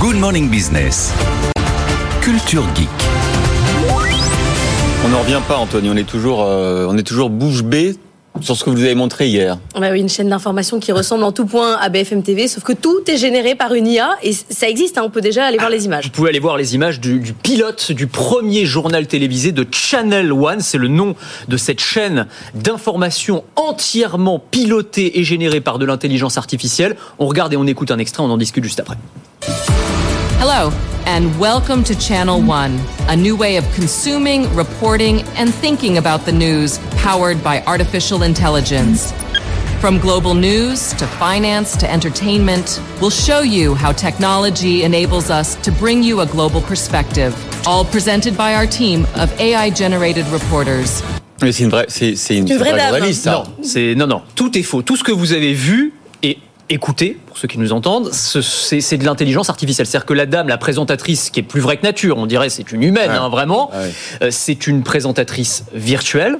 Good Morning Business. Culture Geek. On n'en revient pas, Anthony. On est toujours, euh, on est toujours bouche bée sur ce que vous avez montré hier. Bah oui, une chaîne d'information qui ressemble en tout point à BFM TV, sauf que tout est généré par une IA et ça existe. hein, on peut déjà aller voir les images. Vous pouvez aller voir les images du, du pilote du premier journal télévisé de Channel One. C'est le nom de cette chaîne d'information entièrement pilotée et générée par de l'intelligence artificielle. On regarde et on écoute un extrait, on en discute juste après. Hello, and welcome to Channel One, a new way of consuming, reporting, and thinking about the news powered by artificial intelligence. From global news to finance to entertainment, we'll show you how technology enables us to bring you a global perspective, all presented by our team of AI generated reporters. Mais c'est une vraie, c'est, c'est une, une vraie dame. journaliste, ça. Non, c'est non, non, tout est faux. Tout ce que vous avez vu et écouté, pour ceux qui nous entendent, ce- c'est de l'intelligence artificielle. C'est-à-dire que la dame, la présentatrice, qui est plus vraie que nature, on dirait c'est une humaine, Ouais. hein, vraiment, Ouais. euh, c'est une présentatrice virtuelle.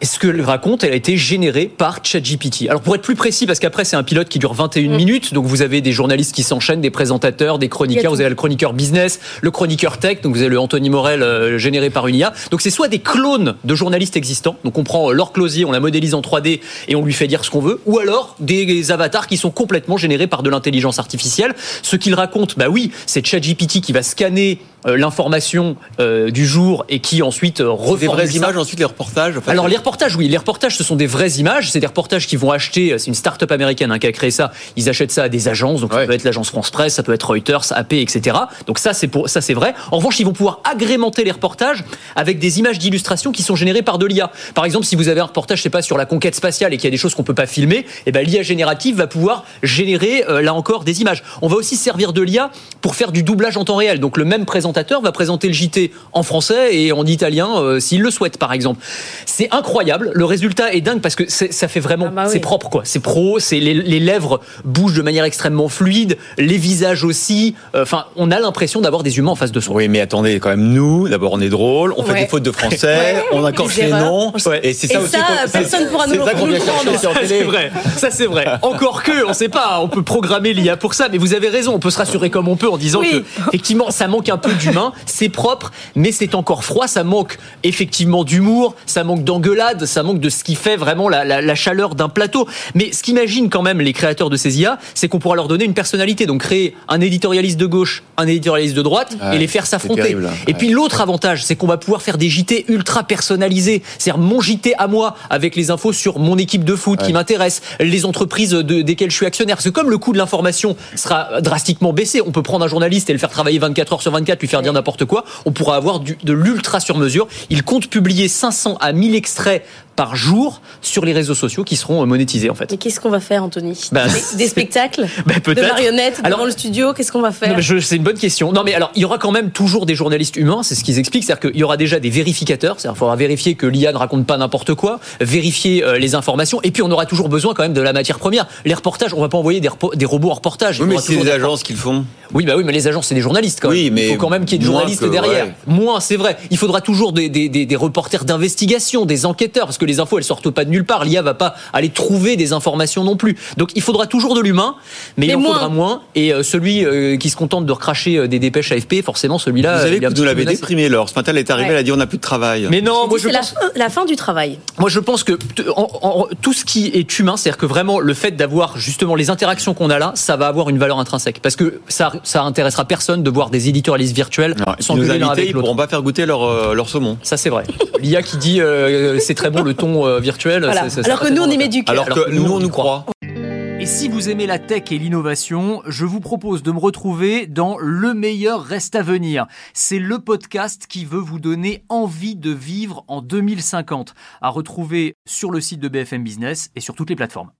Et ce qu'elle raconte, elle a été générée par ChatGPT. Alors pour être plus précis, parce qu'après c'est un pilote qui dure 21 minutes, donc vous avez des journalistes qui s'enchaînent, des présentateurs, des chroniqueurs, vous avez le chroniqueur business, le chroniqueur tech, donc vous avez le Anthony Morel euh, généré par une IA. Donc c'est soit des clones de journalistes existants, donc on prend euh, Laure Closier, on la modélise en 3D et on lui fait dire ce qu'on veut, ou alors des avatars qui sont complètement générés par de l'intelligence artificielle. Ce qu'il raconte, bah oui, c'est ChatGPT qui va scanner l'information euh, du jour et qui ensuite euh, Des reformule vraies ça. images, ensuite les reportages. Alors les reportages, oui, les reportages, ce sont des vraies images. C'est des reportages qui vont acheter. C'est une start-up américaine hein, qui a créé ça. Ils achètent ça à des agences. Donc ça peut être l'agence France Presse, ça peut être Reuters, AP, etc. Donc ça, c'est pour ça, c'est vrai. En revanche, ils vont pouvoir agrémenter les reportages avec des images d'illustration qui sont générées par de l'IA. Par exemple, si vous avez un reportage, je sais pas, sur la conquête spatiale et qu'il y a des choses qu'on peut pas filmer, eh ben l'IA générative va pouvoir générer euh, là encore des images. On va aussi se servir de l'IA pour faire du doublage en temps réel. Donc le même présentateur va présenter le JT en français et en italien euh, s'il le souhaite, par exemple. C'est incroyable. Le résultat est dingue parce que ça fait vraiment, Ah bah oui. c'est propre quoi. C'est pro. C'est les, les lèvres bougent de manière extrêmement fluide, les visages aussi. Euh, Enfin, on a l'impression d'avoir des humains en face de soi. Oui, mais attendez, quand même, nous, d'abord, on est drôle, on fait Ouais. des fautes de français, on accroche Des les noms. Ouais. Et c'est ça Et aussi. ça, qu'on- personne c'est- pourra nous C'est vrai. Ça, c'est vrai. Encore que, on sait pas, on peut programmer l'IA pour ça, mais vous avez raison, on peut se rassurer comme on peut en disant Oui. que, effectivement, ça manque un peu d'humain, c'est propre, mais c'est encore froid, ça manque effectivement d'humour, ça manque d'engueulade, ça manque de ce qui fait vraiment la, la- la chaleur d'un plateau. Mais ce qu'imaginent quand même les créateurs de ces IA, c'est qu'on pourra leur donner une personnalité, donc créer un éditorialiste de gauche, un éditorialiste de droite, Ouais, et les faire s'affronter. terrible. Et puis l'autre avantage, c'est qu'on va pouvoir faire des JT ultra personnalisés. C'est-à-dire mon JT à moi, avec les infos sur mon équipe de foot qui m'intéresse, les entreprises de, desquelles je suis actionnaire. Parce que comme le coût de l'information sera drastiquement baissé, on peut prendre un journaliste et le faire travailler 24 heures sur 24, lui faire dire n'importe quoi, on pourra avoir du- de l'ultra sur mesure. Il compte publier 500 à 1000 extraits par jour sur les réseaux sociaux qui seront euh, monétisés en fait. Mais qu'est-ce qu'on va faire, Anthony? Bah, des, des spectacles? Bah, De marionnettes Alors- devant le studio Qu'est-ce qu'on va faire? C'est une bonne question. Non, mais alors, il y aura quand même toujours des journalistes humains, c'est ce qu'ils expliquent. C'est-à-dire qu'il y aura déjà des vérificateurs, c'est-à-dire qu'il faudra vérifier que l'IA ne raconte pas n'importe quoi, vérifier euh, les informations, et puis on aura toujours besoin quand même de la matière première. Les reportages, on va pas envoyer des, repo- des robots en reportage. Oui, mais c'est des- agences qui le font. Oui, bah oui, mais les agences, c'est des journalistes quand même. Oui, mais il faut quand même qu'il y ait des journalistes que- derrière. ouais. Moins, c'est vrai. Il faudra toujours des, des, des, des reporters d'investigation, des enquêteurs, parce que les infos, elles sortent pas de nulle part. L'IA va pas aller trouver des informations non plus. Donc, il faudra toujours de l'humain, mais, Mais il en moins. faudra moins. Et euh, celui euh, qui se contente de recracher euh, des dépêches AFP, forcément, celui-là. Vous petit nous l'avez déprimé, Laure. Ce matin, elle est arrivée, Ouais. elle a dit on n'a plus de travail. Mais non, moi je C'est la, pense. fin- la fin du travail. Moi, je pense que t- en- en- tout ce qui est humain, c'est-à-dire que vraiment le fait d'avoir justement les interactions qu'on a là, ça va avoir une valeur intrinsèque. Parce que ça, ça intéressera personne de voir des éditorialistes virtuels Non, nos l'un invités, avec ils l'autre. pourront pas faire goûter leur, euh, leur saumon. Ça, c'est vrai. L'IA qui dit euh, c'est très bon le ton euh, virtuel. Voilà. c'est- c'est- Alors que nous, on y met du cœur. Alors Alors que nous, nous, on nous croit. Et si vous aimez la tech et l'innovation, je vous propose de me retrouver dans Le meilleur reste à venir. C'est le podcast qui veut vous donner envie de vivre en 2050, à retrouver sur le site de BFM Business et sur toutes les plateformes.